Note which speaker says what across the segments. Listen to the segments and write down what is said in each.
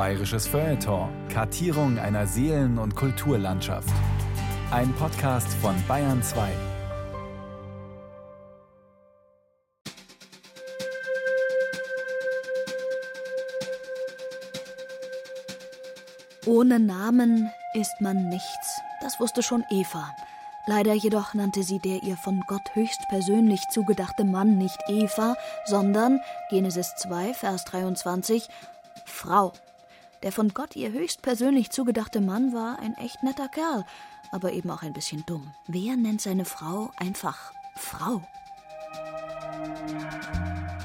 Speaker 1: Bayerisches Feuilleton. Kartierung einer Seelen- und Kulturlandschaft. Ein Podcast von Bayern 2.
Speaker 2: Ohne Namen ist man nichts. Das wusste schon Eva. Leider jedoch nannte sie der ihr von Gott höchstpersönlich zugedachte Mann nicht Eva, sondern Genesis 2, Vers 23 Frau. Der von Gott ihr höchstpersönlich zugedachte Mann war ein echt netter Kerl, aber eben auch ein bisschen dumm. Wer nennt seine Frau einfach Frau?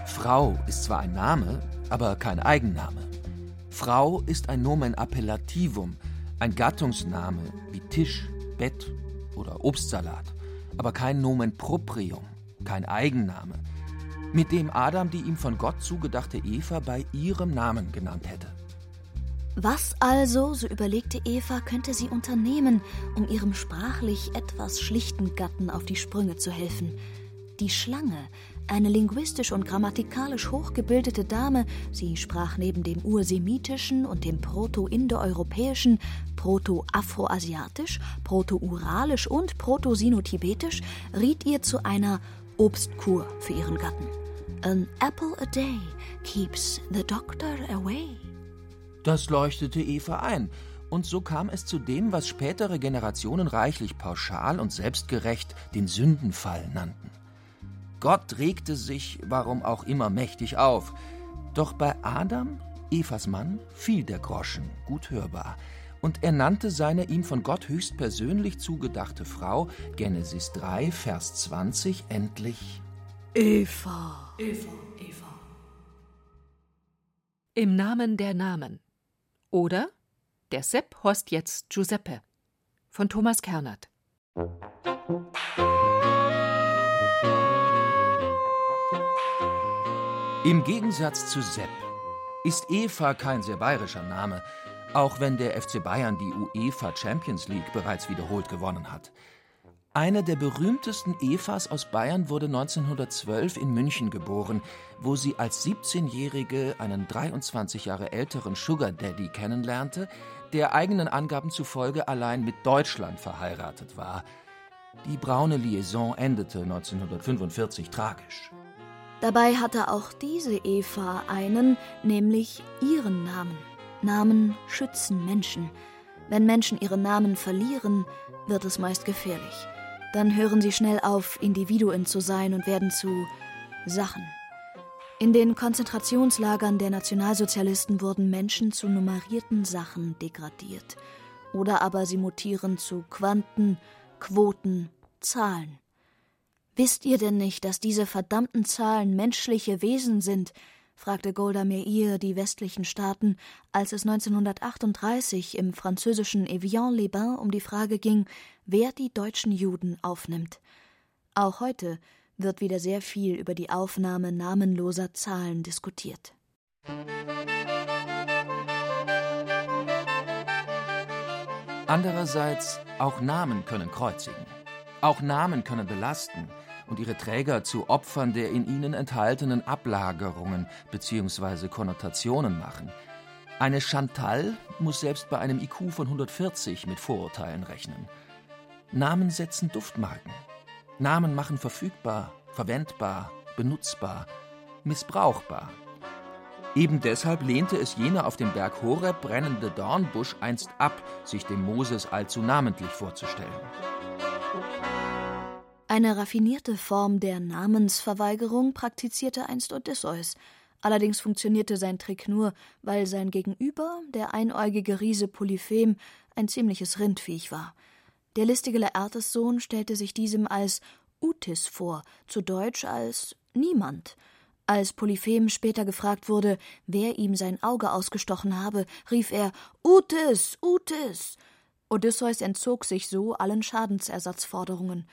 Speaker 3: Frau ist zwar ein Name, aber kein Eigenname. Frau ist ein Nomen appellativum, ein Gattungsname wie Tisch, Bett oder Obstsalat, aber kein Nomen proprium, kein Eigenname, mit dem Adam die ihm von Gott zugedachte Eva bei ihrem Namen genannt hätte.
Speaker 2: Was also, so überlegte Eva, könnte sie unternehmen, um ihrem sprachlich etwas schlichten Gatten auf die Sprünge zu helfen? Die Schlange, eine linguistisch und grammatikalisch hochgebildete Dame, sie sprach neben dem ursemitischen und dem proto-indoeuropäischen, proto-afroasiatisch, proto-uralisch und proto-sinotibetisch, riet ihr zu einer Obstkur für ihren Gatten. An apple a day keeps the doctor away.
Speaker 3: Das leuchtete Eva ein, und so kam es zu dem, was spätere Generationen reichlich pauschal und selbstgerecht den Sündenfall nannten. Gott regte sich, warum auch immer, mächtig auf. Doch bei Adam, Evas Mann, fiel der Groschen, gut hörbar, und er nannte seine ihm von Gott höchstpersönlich zugedachte Frau, Genesis 3, Vers 20, endlich
Speaker 2: Eva.
Speaker 4: Eva, Eva. Im Namen der Namen. Oder Der Sepp horst jetzt Giuseppe von Thomas Kernert.
Speaker 3: Im Gegensatz zu Sepp ist Eva kein sehr bayerischer Name, auch wenn der FC Bayern die UEFA Champions League bereits wiederholt gewonnen hat. Eine der berühmtesten Evas aus Bayern wurde 1912 in München geboren, wo sie als 17-Jährige einen 23 Jahre älteren Sugar Daddy kennenlernte, der eigenen Angaben zufolge allein mit Deutschland verheiratet war. Die braune Liaison endete 1945 tragisch.
Speaker 2: Dabei hatte auch diese Eva einen, nämlich ihren Namen. Namen schützen Menschen. Wenn Menschen ihre Namen verlieren, wird es meist gefährlich. Dann hören sie schnell auf, Individuen zu sein und werden zu Sachen. In den Konzentrationslagern der Nationalsozialisten wurden Menschen zu nummerierten Sachen degradiert. Oder aber sie mutieren zu Quanten, Quoten, Zahlen. Wisst ihr denn nicht, dass diese verdammten Zahlen menschliche Wesen sind? Fragte Golda Meir die westlichen Staaten, als es 1938 im französischen Evian-les-Bains um die Frage ging, wer die deutschen Juden aufnimmt. Auch heute wird wieder sehr viel über die Aufnahme namenloser Zahlen diskutiert.
Speaker 3: Andererseits, auch Namen können kreuzigen. Auch Namen können belasten und ihre Träger zu Opfern der in ihnen enthaltenen Ablagerungen bzw. Konnotationen machen. Eine Chantal muss selbst bei einem IQ von 140 mit Vorurteilen rechnen. Namen setzen Duftmarken. Namen machen verfügbar, verwendbar, benutzbar, missbrauchbar. Eben deshalb lehnte es jener auf dem Berg Horeb brennende Dornbusch einst ab, sich dem Moses allzu namentlich vorzustellen.
Speaker 2: Eine raffinierte Form der Namensverweigerung praktizierte einst Odysseus. Allerdings funktionierte sein Trick nur, weil sein Gegenüber, der einäugige Riese Polyphem, ein ziemliches Rindviech war. Der listige Laertes Sohn stellte sich diesem als Utis vor, zu Deutsch als niemand. Als Polyphem später gefragt wurde, wer ihm sein Auge ausgestochen habe, rief er Utis, Utis. Odysseus entzog sich so allen Schadensersatzforderungen.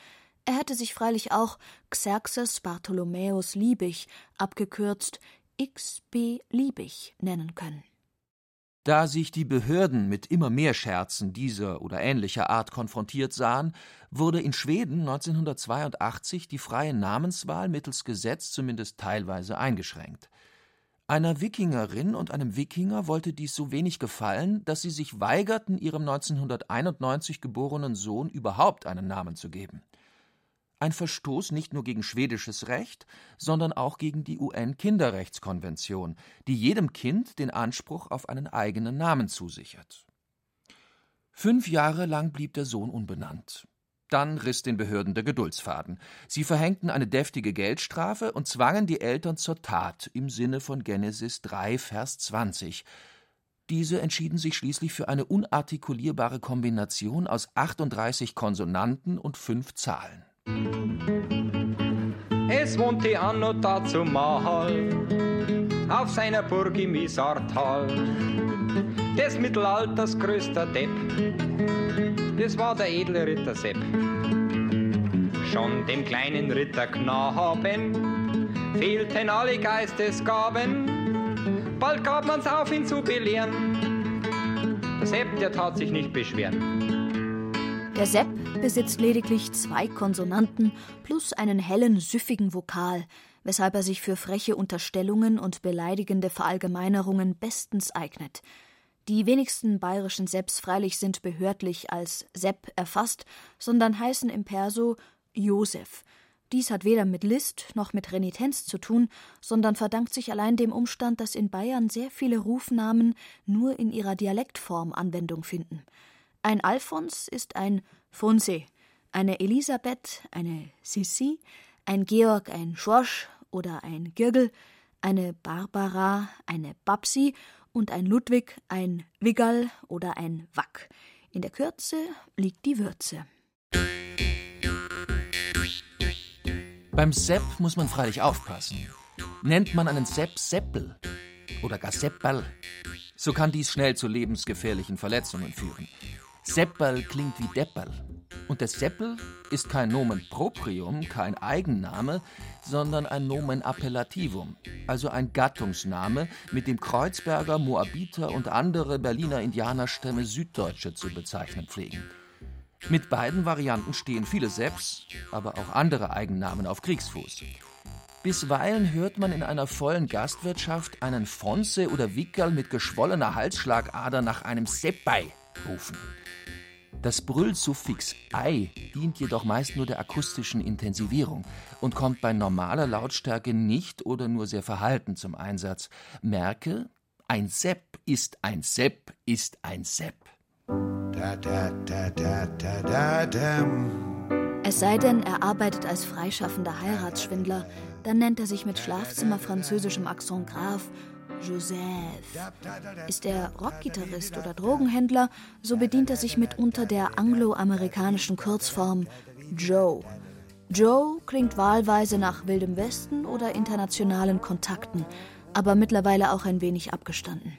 Speaker 2: Er hätte sich freilich auch Xerxes Bartholomäus Liebig, abgekürzt XB Liebig, nennen können.
Speaker 3: Da sich die Behörden mit immer mehr Scherzen dieser oder ähnlicher Art konfrontiert sahen, wurde in Schweden 1982 die freie Namenswahl mittels Gesetz zumindest teilweise eingeschränkt. Einer Wikingerin und einem Wikinger wollte dies so wenig gefallen, dass sie sich weigerten, ihrem 1991 geborenen Sohn überhaupt einen Namen zu geben. Ein Verstoß nicht nur gegen schwedisches Recht, sondern auch gegen die UN-Kinderrechtskonvention, die jedem Kind den Anspruch auf einen eigenen Namen zusichert. Fünf Jahre lang blieb der Sohn unbenannt. Dann riss den Behörden der Geduldsfaden. Sie verhängten eine deftige Geldstrafe und zwangen die Eltern zur Tat im Sinne von Genesis 3, Vers 20. Diese entschieden sich schließlich für eine unartikulierbare Kombination aus 38 Konsonanten und fünf Zahlen.
Speaker 5: Es wohnte Anno dazu mal auf seiner Burg im Isartal des Mittelalters größter Depp das war der edle Ritter Sepp. Schon dem kleinen Ritter Knaben fehlten alle Geistesgaben. Bald gab man's auf, ihn zu belehren. Der Sepp, der tat sich nicht beschweren.
Speaker 2: Der Sepp besitzt lediglich zwei Konsonanten plus einen hellen, süffigen Vokal, weshalb er sich für freche Unterstellungen und beleidigende Verallgemeinerungen bestens eignet. Die wenigsten bayerischen Sepps freilich sind behördlich als Sepp erfasst, sondern heißen im Perso Josef. Dies hat weder mit List noch mit Renitenz zu tun, sondern verdankt sich allein dem Umstand, dass in Bayern sehr viele Rufnamen nur in ihrer Dialektform Anwendung finden. Ein Alfons ist ein Fonse, eine Elisabeth eine Sissi, ein Georg ein Schorsch oder ein Girgel, eine Barbara eine Babsi und ein Ludwig ein Wiggal oder ein Wack. In der Kürze liegt die Würze.
Speaker 3: Beim Sepp muss man freilich aufpassen. Nennt man einen Sepp Seppel oder gar Seppal, so kann dies schnell zu lebensgefährlichen Verletzungen führen. Seppal klingt wie Deppal. Und der Seppel ist kein Nomen proprium, kein Eigenname, sondern ein Nomen appellativum, also ein Gattungsname, mit dem Kreuzberger, Moabiter und andere Berliner Indianerstämme Süddeutsche zu bezeichnen pflegen. Mit beiden Varianten stehen viele Sepps, aber auch andere Eigennamen auf Kriegsfuß. Bisweilen hört man in einer vollen Gastwirtschaft einen Fonse oder Wickerl mit geschwollener Halsschlagader nach einem Seppei rufen. Das Brüllsuffix ei dient jedoch meist nur der akustischen Intensivierung und kommt bei normaler Lautstärke nicht oder nur sehr verhalten zum Einsatz. Merke, ein Sepp ist ein Sepp ist ein Sepp. Da, da,
Speaker 2: da, es sei denn, er arbeitet als freischaffender Heiratsschwindler, dann nennt er sich mit Schlafzimmer-französischem Akzent Graf Joseph. Ist er Rockgitarrist oder Drogenhändler, so bedient er sich mitunter der angloamerikanischen Kurzform Joe. Joe klingt wahlweise nach Wildem Westen oder internationalen Kontakten, aber mittlerweile auch ein wenig abgestanden.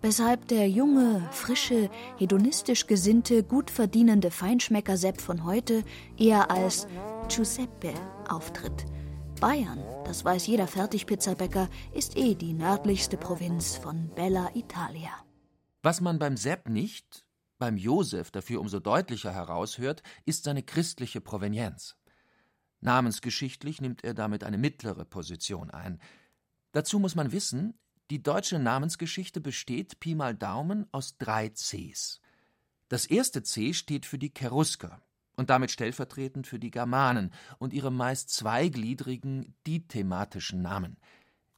Speaker 2: Weshalb der junge, frische, hedonistisch gesinnte, gut verdienende Feinschmecker Sepp von heute eher als Giuseppe auftritt – Bayern, das weiß jeder Fertigpizzabäcker, ist eh die nördlichste Provinz von Bella Italia.
Speaker 3: Was man beim Sepp nicht, beim Josef dafür umso deutlicher heraushört, ist seine christliche Provenienz. Namensgeschichtlich nimmt er damit eine mittlere Position ein. Dazu muss man wissen, die deutsche Namensgeschichte besteht Pi mal Daumen aus drei Cs. Das erste C steht für die Cherusker, und damit stellvertretend für die Germanen und ihre meist zweigliedrigen, dithematischen Namen.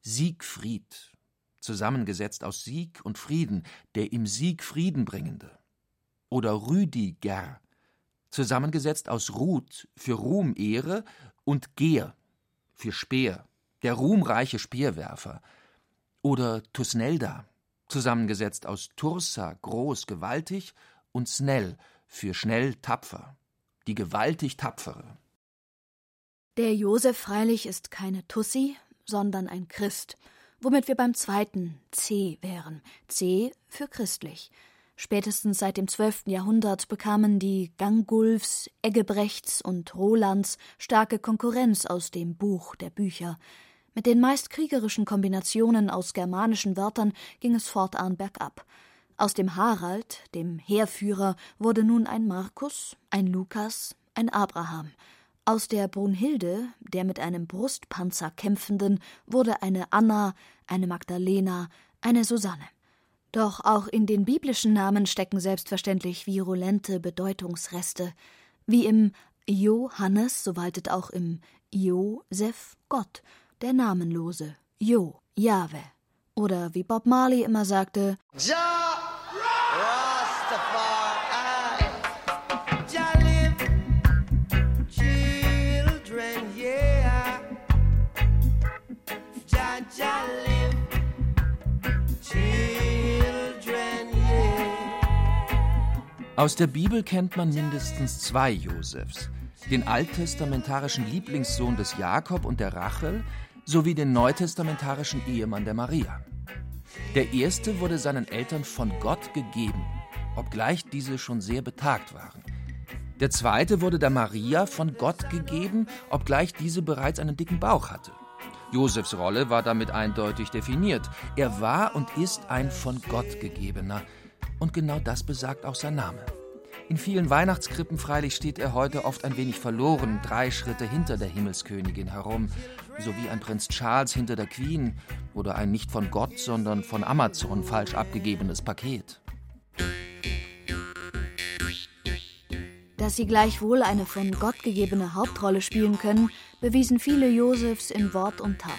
Speaker 3: Siegfried, zusammengesetzt aus Sieg und Frieden, der im Sieg Frieden bringende. Oder Rüdiger, zusammengesetzt aus Ruth für Ruhm, Ehre und Gehr für Speer, der ruhmreiche Speerwerfer. Oder Tusnelda, zusammengesetzt aus Tursa, groß, gewaltig, und Snell für schnell, tapfer die gewaltig tapfere.
Speaker 2: Der Josef freilich ist keine Tussi, sondern ein Christ, womit wir beim zweiten C wären. C für christlich. Spätestens seit dem 12. Jahrhundert bekamen die Gangulfs, Eggebrechts und Rolands starke Konkurrenz aus dem Buch der Bücher. Mit den meist kriegerischen Kombinationen aus germanischen Wörtern ging es fortan bergab. Aus dem Harald, dem Heerführer, wurde nun ein Markus, ein Lukas, ein Abraham. Aus der Brunhilde, der mit einem Brustpanzer kämpfenden, wurde eine Anna, eine Magdalena, eine Susanne. Doch auch in den biblischen Namen stecken selbstverständlich virulente Bedeutungsreste. Wie im Johannes, so waltet auch im Josef Gott, der Namenlose, Jo, Jahwe. Oder wie Bob Marley immer sagte, ja,
Speaker 3: Aus der Bibel kennt man mindestens zwei Josefs. Den alttestamentarischen Lieblingssohn des Jakob und der Rachel sowie den neutestamentarischen Ehemann der Maria. Der erste wurde seinen Eltern von Gott gegeben, obgleich diese schon sehr betagt waren. Der zweite wurde der Maria von Gott gegeben, obgleich diese bereits einen dicken Bauch hatte. Josefs Rolle war damit eindeutig definiert. Er war und ist ein von Gott gegebener, und genau das besagt auch sein Name. In vielen Weihnachtskrippen freilich steht er heute oft ein wenig verloren, drei Schritte hinter der Himmelskönigin herum, so wie ein Prinz Charles hinter der Queen oder ein nicht von Gott, sondern von Amazon falsch abgegebenes Paket.
Speaker 2: Dass sie gleichwohl eine von Gott gegebene Hauptrolle spielen können, bewiesen viele Josefs in Wort und Tat.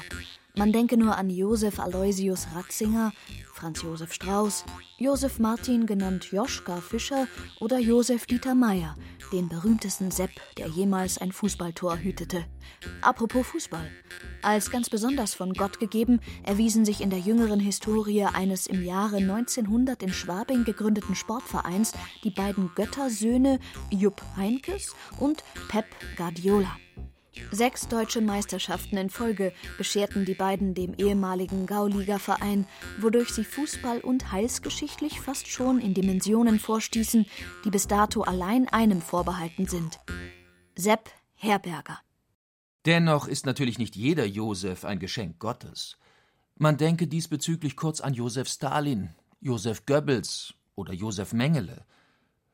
Speaker 2: Man denke nur an Josef Aloysius Ratzinger, Franz Josef Strauß, Josef Martin genannt Joschka Fischer oder Josef Dieter Meyer, den berühmtesten Sepp, der jemals ein Fußballtor hütete. Apropos Fußball. Als ganz besonders von Gott gegeben erwiesen sich in der jüngeren Historie eines im Jahre 1900 in Schwabing gegründeten Sportvereins die beiden Göttersöhne Jupp Heinkes und Pep Guardiola. Sechs deutsche Meisterschaften in Folge bescherten die beiden dem ehemaligen Gauliga-Verein, wodurch sie Fußball- und heilsgeschichtlich fast schon in Dimensionen vorstießen, die bis dato allein einem vorbehalten sind. Sepp Herberger.
Speaker 3: Dennoch ist natürlich nicht jeder Josef ein Geschenk Gottes. Man denke diesbezüglich kurz an Josef Stalin, Josef Goebbels oder Josef Mengele.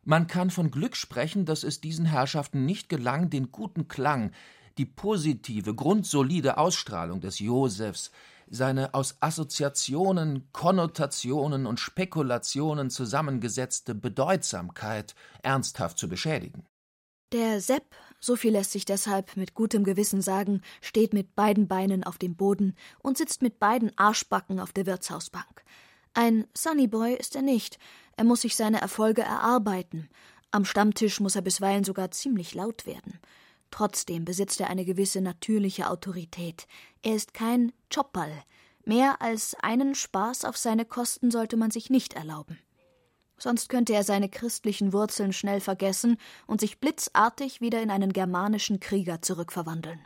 Speaker 3: Man kann von Glück sprechen, dass es diesen Herrschaften nicht gelang, den guten Klang, die positive, grundsolide Ausstrahlung des Josephs, seine aus Assoziationen, Konnotationen und Spekulationen zusammengesetzte Bedeutsamkeit ernsthaft zu beschädigen.
Speaker 2: Der Sepp, so viel lässt sich deshalb mit gutem Gewissen sagen, steht mit beiden Beinen auf dem Boden und sitzt mit beiden Arschbacken auf der Wirtshausbank. Ein Sunnyboy ist er nicht, er muss sich seine Erfolge erarbeiten. Am Stammtisch muss er bisweilen sogar ziemlich laut werden. Trotzdem besitzt er eine gewisse natürliche Autorität. Er ist kein Chopperl. Mehr als einen Spaß auf seine Kosten sollte man sich nicht erlauben. Sonst könnte er seine christlichen Wurzeln schnell vergessen und sich blitzartig wieder in einen germanischen Krieger zurückverwandeln.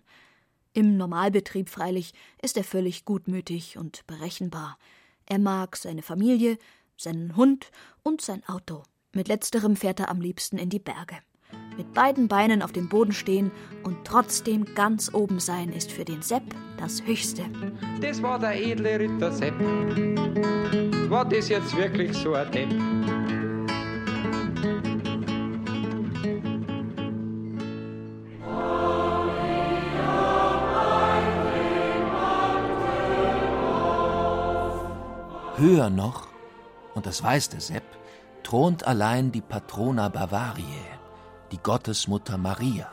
Speaker 2: Im Normalbetrieb freilich ist er völlig gutmütig und berechenbar. Er mag seine Familie, seinen Hund und sein Auto. Mit letzterem fährt er am liebsten in die Berge. Mit beiden Beinen auf dem Boden stehen und trotzdem ganz oben sein, ist für den Sepp das Höchste.
Speaker 5: Das war der edle Ritter Sepp. War das jetzt wirklich so ein Depp?
Speaker 3: Höher noch, und das weiß der Sepp, thront allein die Patrona Bavariae die Gottesmutter Maria.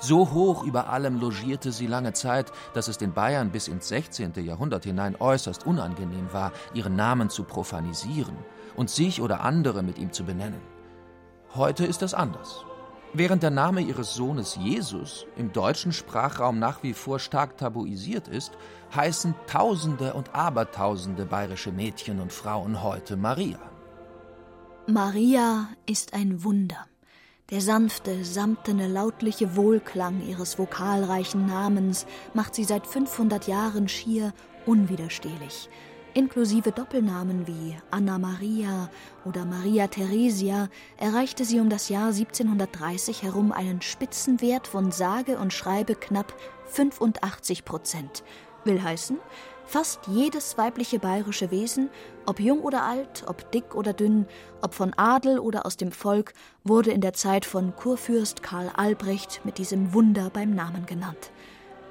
Speaker 3: So hoch über allem logierte sie lange Zeit, dass es den Bayern bis ins 16. Jahrhundert hinein äußerst unangenehm war, ihren Namen zu profanisieren und sich oder andere mit ihm zu benennen. Heute ist das anders. Während der Name ihres Sohnes Jesus im deutschen Sprachraum nach wie vor stark tabuisiert ist, heißen Tausende und Abertausende bayerische Mädchen und Frauen heute Maria.
Speaker 2: Maria ist ein Wunder. Der sanfte, samtene, lautliche Wohlklang ihres vokalreichen Namens macht sie seit 500 Jahren schier unwiderstehlich. Inklusive Doppelnamen wie Anna Maria oder Maria Theresia erreichte sie um das Jahr 1730 herum einen Spitzenwert von sage und schreibe knapp 85 Prozent. Will heißen, Fast jedes weibliche bayerische Wesen, ob jung oder alt, ob dick oder dünn, ob von Adel oder aus dem Volk, wurde in der Zeit von Kurfürst Karl Albrecht mit diesem Wunder beim Namen genannt.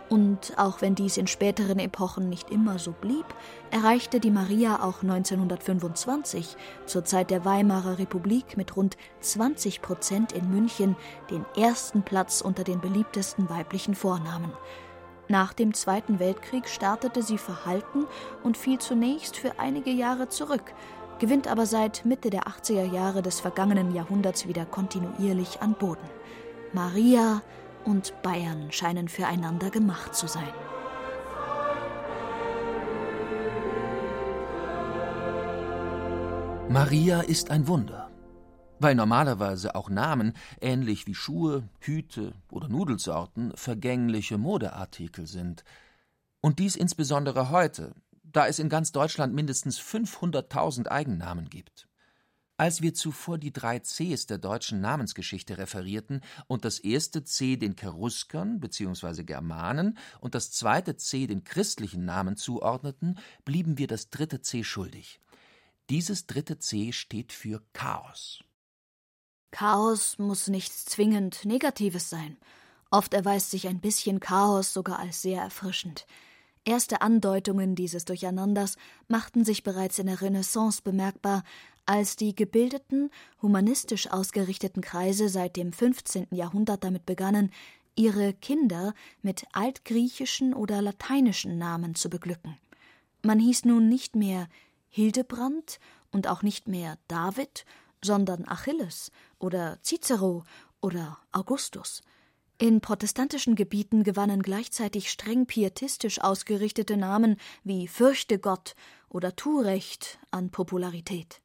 Speaker 2: Und auch wenn dies in späteren Epochen nicht immer so blieb, erreichte die Maria auch 1925, zur Zeit der Weimarer Republik mit rund 20 Prozent in München, den ersten Platz unter den beliebtesten weiblichen Vornamen. Nach dem Zweiten Weltkrieg startete sie verhalten und fiel zunächst für einige Jahre zurück, gewinnt aber seit Mitte der 80er Jahre des vergangenen Jahrhunderts wieder kontinuierlich an Boden. Maria und Bayern scheinen füreinander gemacht zu sein.
Speaker 3: Maria ist ein Wunder, weil normalerweise auch Namen, ähnlich wie Schuhe, Hüte oder Nudelsorten, vergängliche Modeartikel sind. Und dies insbesondere heute, da es in ganz Deutschland mindestens 500.000 Eigennamen gibt. Als wir zuvor die drei Cs der deutschen Namensgeschichte referierten und das erste C den Cheruskern bzw. Germanen und das zweite C den christlichen Namen zuordneten, blieben wir das dritte C schuldig. Dieses dritte C steht für Chaos.
Speaker 2: Chaos muss nichts zwingend Negatives sein. Oft erweist sich ein bisschen Chaos sogar als sehr erfrischend. Erste Andeutungen dieses Durcheinanders machten sich bereits in der Renaissance bemerkbar, als die gebildeten, humanistisch ausgerichteten Kreise seit dem 15. Jahrhundert damit begannen, ihre Kinder mit altgriechischen oder lateinischen Namen zu beglücken. Man hieß nun nicht mehr Hildebrand und auch nicht mehr David, sondern Achilles oder Cicero oder Augustus. In protestantischen Gebieten gewannen gleichzeitig streng pietistisch ausgerichtete Namen wie Fürchte Gott oder Tu Recht an Popularität.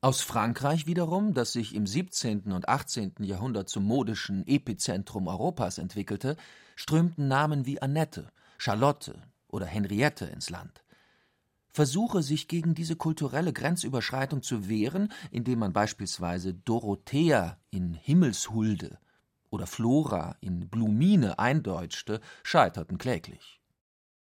Speaker 3: Aus Frankreich wiederum, das sich im 17. und 18. Jahrhundert zum modischen Epizentrum Europas entwickelte, strömten Namen wie Annette, Charlotte oder Henriette ins Land. Versuche, sich gegen diese kulturelle Grenzüberschreitung zu wehren, indem man beispielsweise Dorothea in Himmelshulde oder Flora in Blumine eindeutschte, scheiterten kläglich.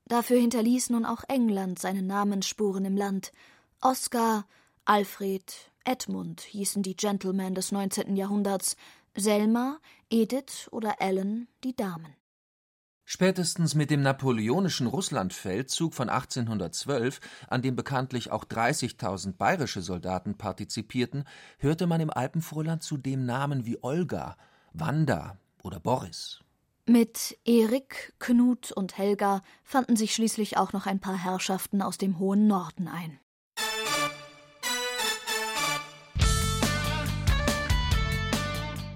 Speaker 2: Dafür hinterließ nun auch England seine Namensspuren im Land. Oskar, Alfred, Edmund hießen die Gentlemen des 19. Jahrhunderts, Selma, Edith oder Ellen die Damen.
Speaker 3: Spätestens mit dem napoleonischen Russlandfeldzug von 1812, an dem bekanntlich auch 30.000 bayerische Soldaten partizipierten, hörte man im Alpenvorland zudem Namen wie Olga, Wanda oder Boris.
Speaker 2: Mit Erik, Knut und Helga fanden sich schließlich auch noch ein paar Herrschaften aus dem hohen Norden ein.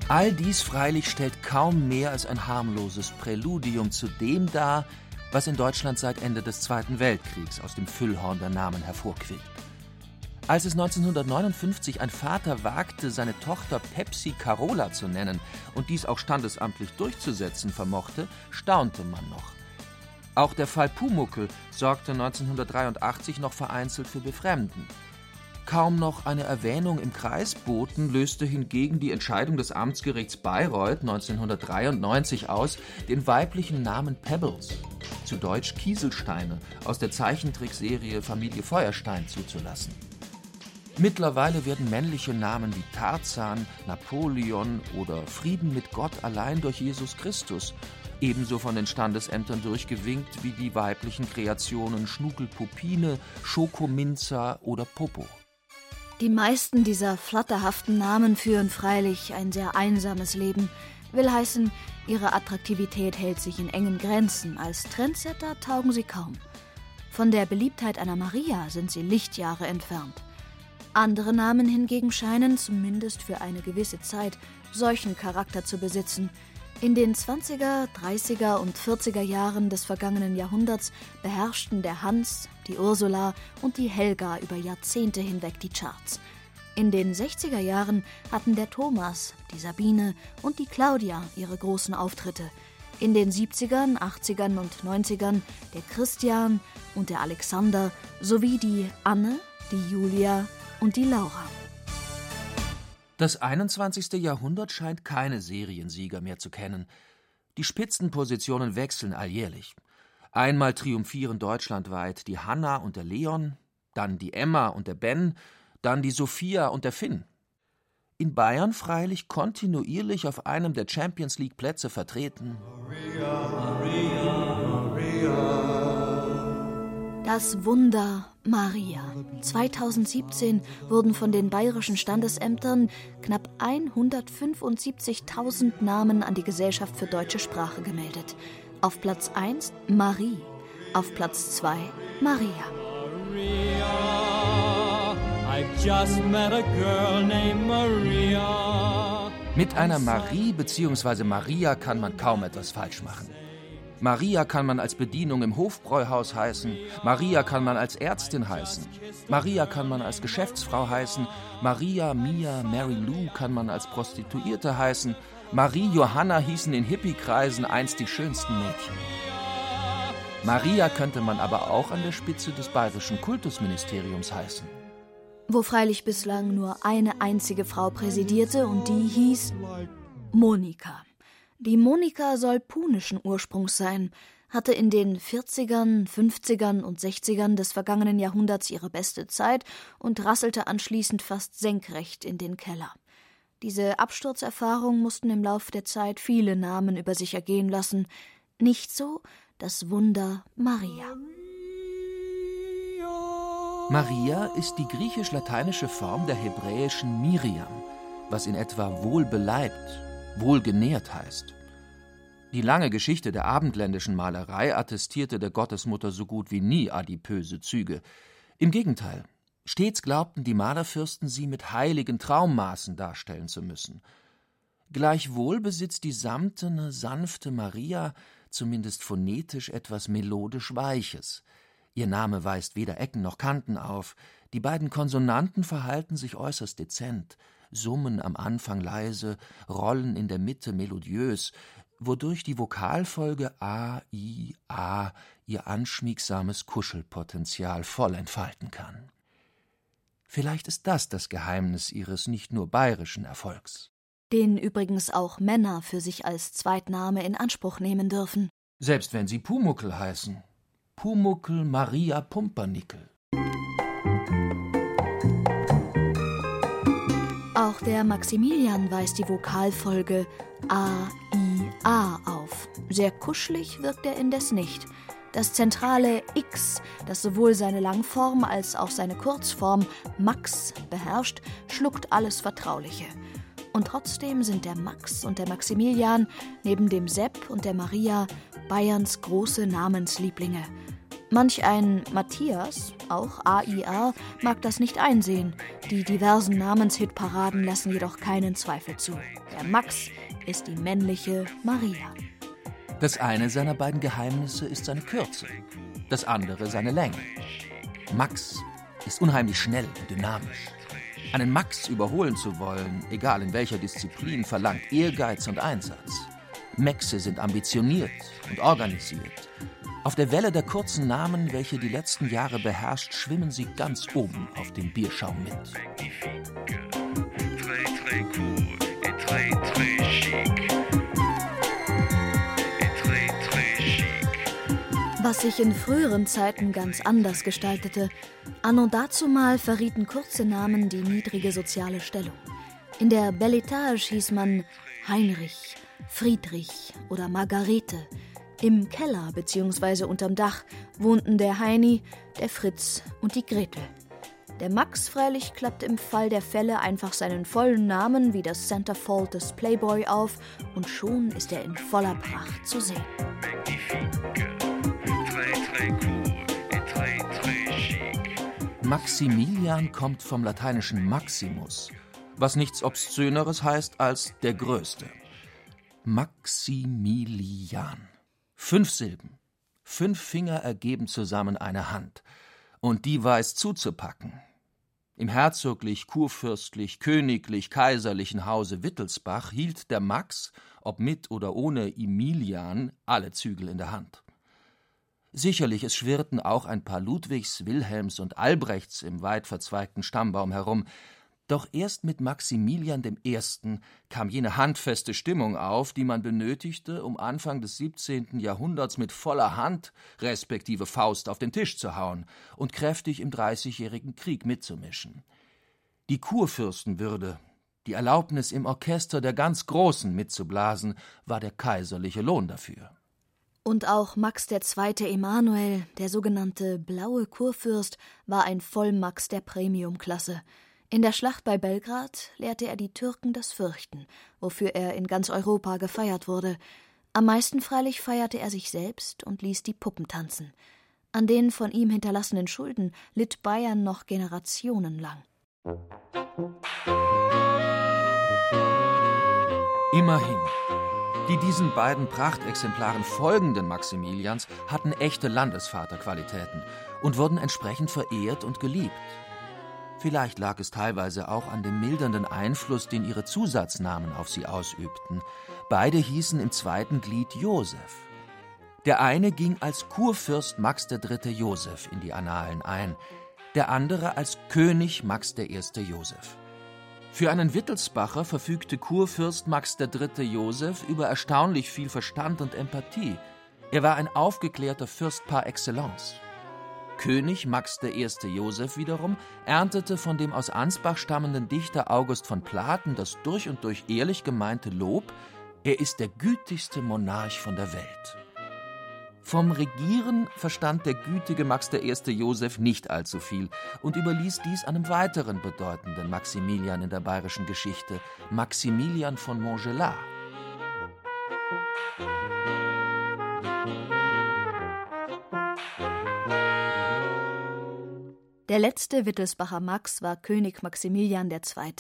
Speaker 3: All dies freilich stellt kaum mehr als ein harmloses Präludium zu dem dar, was in Deutschland seit Ende des Zweiten Weltkriegs aus dem Füllhorn der Namen hervorquillt. Als es 1959 ein Vater wagte, seine Tochter Pepsi Carola zu nennen und dies auch standesamtlich durchzusetzen vermochte, staunte man noch. Auch der Fall Pumuckel sorgte 1983 noch vereinzelt für Befremden. Kaum noch eine Erwähnung im Kreisboten löste hingegen die Entscheidung des Amtsgerichts Bayreuth 1993 aus, den weiblichen Namen Pebbles, zu Deutsch Kieselsteine, aus der Zeichentrickserie Familie Feuerstein zuzulassen. Mittlerweile werden männliche Namen wie Tarzan, Napoleon oder Frieden mit Gott allein durch Jesus Christus ebenso von den Standesämtern durchgewinkt wie die weiblichen Kreationen Schnuckelpupine, Schokominzer oder Popo.
Speaker 2: Die meisten dieser flatterhaften Namen führen freilich ein sehr einsames Leben, will heißen, ihre Attraktivität hält sich in engen Grenzen, als Trendsetter taugen sie kaum. Von der Beliebtheit einer Maria sind sie Lichtjahre entfernt. Andere Namen hingegen scheinen, zumindest für eine gewisse Zeit, solchen Charakter zu besitzen. In den 20er, 30er und 40er Jahren des vergangenen Jahrhunderts beherrschten der Hans, die Ursula und die Helga über Jahrzehnte hinweg die Charts. In den 60er Jahren hatten der Thomas, die Sabine und die Claudia ihre großen Auftritte. In den 70ern, 80ern und 90ern der Christian und der Alexander sowie die Anne, die Julia und die Laura.
Speaker 3: Das 21. Jahrhundert scheint keine Seriensieger mehr zu kennen. Die Spitzenpositionen wechseln alljährlich. Einmal triumphieren deutschlandweit die Hanna und der Leon, dann die Emma und der Ben, dann die Sophia und der Finn. In Bayern freilich kontinuierlich auf einem der Champions League Plätze vertreten. Maria, Maria.
Speaker 2: Das Wunder Maria. 2017 wurden von den bayerischen Standesämtern knapp 175.000 Namen an die Gesellschaft für deutsche Sprache gemeldet. Auf Platz 1 Marie, auf Platz 2 Maria. Maria, I've just met a girl
Speaker 3: named Maria. Mit einer Marie bzw. Maria kann man kaum etwas falsch machen. Maria kann man als Bedienung im Hofbräuhaus heißen, Maria kann man als Ärztin heißen, Maria kann man als Geschäftsfrau heißen, Maria, Mia, Mary Lou kann man als Prostituierte heißen, Marie Johanna hießen in Hippie-Kreisen einst die schönsten Mädchen. Maria könnte man aber auch an der Spitze des bayerischen Kultusministeriums heißen.
Speaker 2: Wo freilich bislang nur eine einzige Frau präsidierte und die hieß Monika. Die Monika soll punischen Ursprungs sein, hatte in den 40ern, 50ern und 60ern des vergangenen Jahrhunderts ihre beste Zeit und rasselte anschließend fast senkrecht in den Keller. Diese Absturzerfahrung mussten im Lauf der Zeit viele Namen über sich ergehen lassen, nicht so das Wunder Maria.
Speaker 3: Maria ist die griechisch-lateinische Form der hebräischen Miriam, was in etwa wohlbeleibt wohlgenährt heißt. Die lange Geschichte der abendländischen Malerei attestierte der Gottesmutter so gut wie nie adipöse Züge. Im Gegenteil, stets glaubten die Malerfürsten, sie mit heiligen Traummaßen darstellen zu müssen. Gleichwohl besitzt die samtene, sanfte Maria zumindest phonetisch etwas melodisch Weiches. Ihr Name weist weder Ecken noch Kanten auf, die beiden Konsonanten verhalten sich äußerst dezent, summen am Anfang leise, rollen in der Mitte melodiös, wodurch die Vokalfolge a, i, a ihr anschmiegsames Kuschelpotenzial voll entfalten kann. Vielleicht ist das das Geheimnis ihres nicht nur bayerischen Erfolgs.
Speaker 2: Den übrigens auch Männer für sich als Zweitname in Anspruch nehmen dürfen.
Speaker 3: Selbst wenn sie Pumuckel heißen. Pumuckel Maria Pumpernickel.
Speaker 2: Auch der Maximilian weist die Vokalfolge A, I, A auf. Sehr kuschelig wirkt er indes nicht. Das zentrale X, das sowohl seine Langform als auch seine Kurzform Max beherrscht, schluckt alles Vertrauliche. Und trotzdem sind der Max und der Maximilian neben dem Sepp und der Maria Bayerns große Namenslieblinge. Manch ein Matthias, auch AIA, mag das nicht einsehen. Die diversen Namenshitparaden lassen jedoch keinen Zweifel zu. Der Max ist die männliche Maria.
Speaker 3: Das eine seiner beiden Geheimnisse ist seine Kürze, das andere seine Länge. Max ist unheimlich schnell und dynamisch. Einen Max überholen zu wollen, egal in welcher Disziplin, verlangt Ehrgeiz und Einsatz. Maxe sind ambitioniert und organisiert auf der Welle der kurzen Namen, welche die letzten Jahre beherrscht, schwimmen sie ganz oben auf dem Bierschaum mit.
Speaker 2: Was sich in früheren Zeiten ganz anders gestaltete, anno dazumal verrieten kurze Namen die niedrige soziale Stellung. In der Belletage hieß man Heinrich, Friedrich oder Margarete, im Keller bzw. unterm Dach wohnten der Heini, der Fritz und die Gretel. Der Max freilich klappt im Fall der Fälle einfach seinen vollen Namen wie das Centerfold des Playboy auf und schon ist er in voller Pracht zu sehen.
Speaker 3: Maximilian kommt vom lateinischen Maximus, was nichts Obszöneres heißt als der Größte. Maximilian. Fünf Silben, fünf Finger ergeben zusammen eine Hand, und die weiß zuzupacken. Im herzoglich, kurfürstlich, königlich, kaiserlichen Hause Wittelsbach hielt der Max, ob mit oder ohne Emilian, alle Zügel in der Hand. Sicherlich, es schwirrten auch ein paar Ludwigs, Wilhelms und Albrechts im weit verzweigten Stammbaum herum, doch erst mit Maximilian I. kam jene handfeste Stimmung auf, die man benötigte, um Anfang des 17. Jahrhunderts mit voller Hand respektive Faust auf den Tisch zu hauen und kräftig im Dreißigjährigen Krieg mitzumischen. Die Kurfürstenwürde, die Erlaubnis, im Orchester der ganz Großen mitzublasen, war der kaiserliche Lohn dafür.
Speaker 2: Und auch Max II. Emanuel, der sogenannte Blaue Kurfürst, war ein Vollmax der Premiumklasse. In der Schlacht bei Belgrad lehrte er die Türken das Fürchten, wofür er in ganz Europa gefeiert wurde. Am meisten freilich feierte er sich selbst und ließ die Puppen tanzen. An den von ihm hinterlassenen Schulden litt Bayern noch generationenlang.
Speaker 3: Immerhin. Die diesen beiden Prachtexemplaren folgenden Maximilians hatten echte Landesvaterqualitäten und wurden entsprechend verehrt und geliebt. Vielleicht lag es teilweise auch an dem mildernden Einfluss, den ihre Zusatznamen auf sie ausübten. Beide hießen im zweiten Glied Josef. Der eine ging als Kurfürst Max III. Josef in die Annalen ein, der andere als König Max I. Josef. Für einen Wittelsbacher verfügte Kurfürst Max III. Josef über erstaunlich viel Verstand und Empathie. Er war ein aufgeklärter Fürst par excellence. König Max I. Josef wiederum erntete von dem aus Ansbach stammenden Dichter August von Platen das durch und durch ehrlich gemeinte Lob, er ist der gütigste Monarch von der Welt. Vom Regieren verstand der gütige Max I. Josef nicht allzu viel und überließ dies einem weiteren bedeutenden Maximilian in der bayerischen Geschichte, Maximilian von Montgelas.
Speaker 2: Der letzte Wittelsbacher Max war König Maximilian II.,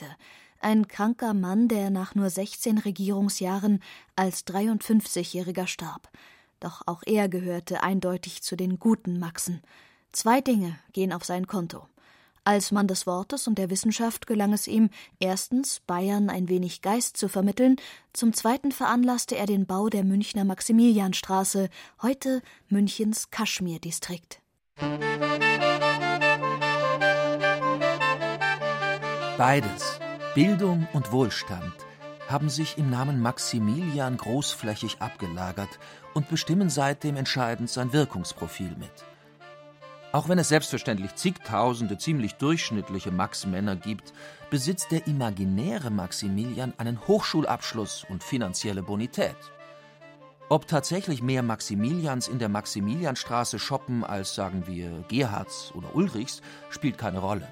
Speaker 2: ein kranker Mann, der nach nur 16 Regierungsjahren als 53-Jähriger starb. Doch auch er gehörte eindeutig zu den guten Maxen. Zwei Dinge gehen auf sein Konto. Als Mann des Wortes und der Wissenschaft gelang es ihm, erstens Bayern ein wenig Geist zu vermitteln, zum zweiten veranlasste er den Bau der Münchner Maximilianstraße, heute Münchens Kaschmir-Distrikt.
Speaker 3: Beides, Bildung und Wohlstand, haben sich im Namen Maximilian großflächig abgelagert und bestimmen seitdem entscheidend sein Wirkungsprofil mit. Auch wenn es selbstverständlich zigtausende ziemlich durchschnittliche Max-Männer gibt, besitzt der imaginäre Maximilian einen Hochschulabschluss und finanzielle Bonität. Ob tatsächlich mehr Maximilians in der Maximilianstraße shoppen als, sagen wir, Gerhards oder Ulrichs, spielt keine Rolle.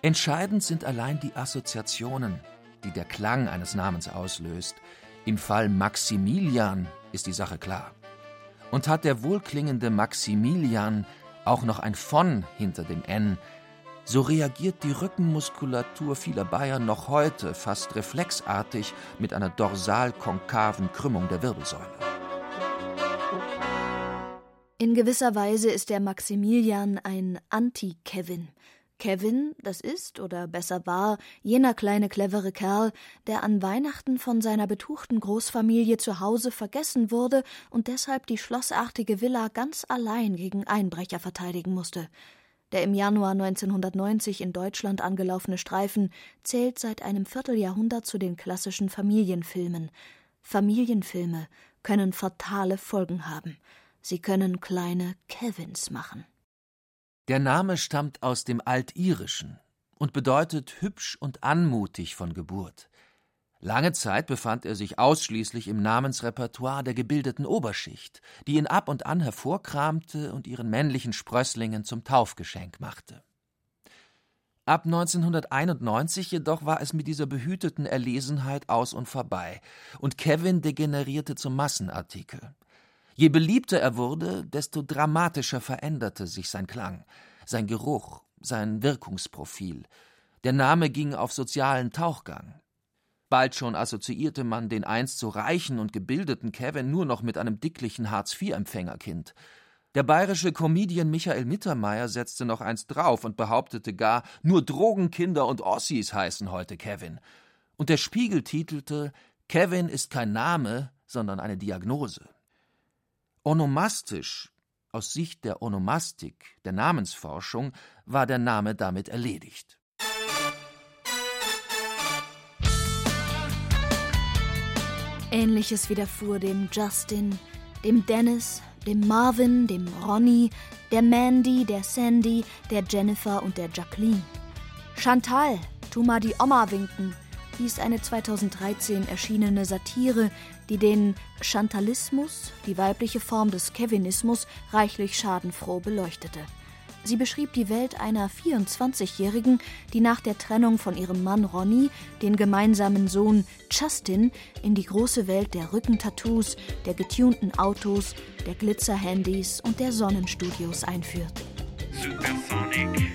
Speaker 3: Entscheidend sind allein die Assoziationen, die der Klang eines Namens auslöst. Im Fall Maximilian ist die Sache klar. Und hat der wohlklingende Maximilian auch noch ein von hinter dem N, so reagiert die Rückenmuskulatur vieler Bayern noch heute fast reflexartig mit einer dorsal-konkaven Krümmung der Wirbelsäule.
Speaker 2: In gewisser Weise ist der Maximilian ein Anti-Kevin. Kevin, das ist, oder besser war, jener kleine clevere Kerl, der an Weihnachten von seiner betuchten Großfamilie zu Hause vergessen wurde und deshalb die schlossartige Villa ganz allein gegen Einbrecher verteidigen musste. Der im Januar 1990 in Deutschland angelaufene Streifen zählt seit einem Vierteljahrhundert zu den klassischen Familienfilmen. Familienfilme können fatale Folgen haben. Sie können kleine Kevins machen.
Speaker 3: Der Name stammt aus dem Altirischen und bedeutet hübsch und anmutig von Geburt. Lange Zeit befand er sich ausschließlich im Namensrepertoire der gebildeten Oberschicht, die ihn ab und an hervorkramte und ihren männlichen Sprösslingen zum Taufgeschenk machte. Ab 1991 jedoch war es mit dieser behüteten Erlesenheit aus und vorbei, und Kevin degenerierte zum Massenartikel. Je beliebter er wurde, desto dramatischer veränderte sich sein Klang, sein Geruch, sein Wirkungsprofil. Der Name ging auf sozialen Tauchgang. Bald schon assoziierte man den einst so reichen und gebildeten Kevin nur noch mit einem dicklichen Hartz-IV-Empfängerkind. Der bayerische Comedian Michael Mittermeier setzte noch eins drauf und behauptete gar, nur Drogenkinder und Ossis heißen heute Kevin. Und der Spiegel titelte Kevin ist kein Name, sondern eine Diagnose. Onomastisch, aus Sicht der Onomastik, der Namensforschung, war der Name damit erledigt.
Speaker 2: Ähnliches widerfuhr dem Justin, dem Dennis, dem Marvin, dem Ronny, der Mandy, der Sandy, der Jennifer und der Jacqueline. Chantal, tu mal die Oma winken. Hieß eine 2013 erschienene Satire, die den Chantalismus, die weibliche Form des Kevinismus, reichlich schadenfroh beleuchtete. Sie beschrieb die Welt einer 24-Jährigen, die nach der Trennung von ihrem Mann Ronnie den gemeinsamen Sohn Justin in die große Welt der Rückentattoos, der getunten Autos, der Glitzerhandys und der Sonnenstudios einführt. Supersonic,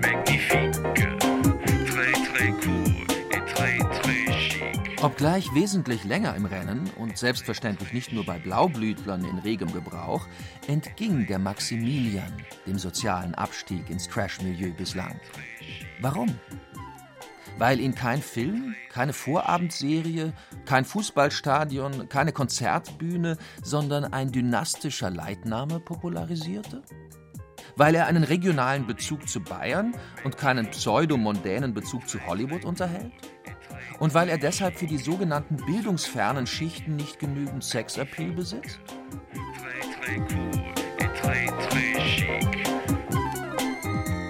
Speaker 2: magnifique,
Speaker 3: Obgleich wesentlich länger im Rennen und selbstverständlich nicht nur bei Blaublütlern in regem Gebrauch, entging der Maximilian dem sozialen Abstieg ins Trash-Milieu bislang. Warum? Weil ihn kein Film, keine Vorabendserie, kein Fußballstadion, keine Konzertbühne, sondern ein dynastischer Leitname popularisierte? Weil er einen regionalen Bezug zu Bayern und keinen pseudomondänen Bezug zu Hollywood unterhält? Und weil er deshalb für die sogenannten bildungsfernen Schichten nicht genügend Sexappeal besitzt?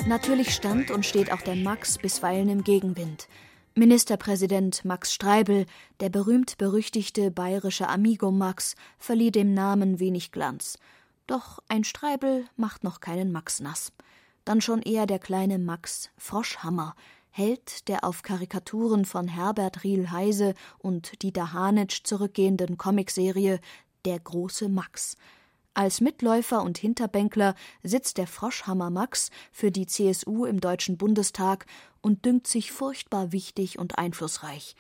Speaker 2: Natürlich stand und steht auch der Max bisweilen im Gegenwind. Ministerpräsident Max Streibel, der berühmt-berüchtigte bayerische Amigo Max, verlieh dem Namen wenig Glanz. Doch ein Streibel macht noch keinen Max nass. Dann schon eher der kleine Max Froschhammer, Held der auf Karikaturen von Herbert Riel-Heise und Dieter Hanitsch zurückgehenden Comicserie Der große Max. Als Mitläufer und Hinterbänkler sitzt der Froschhammer Max für die CSU im Deutschen Bundestag und dünkt sich furchtbar wichtig und einflussreich.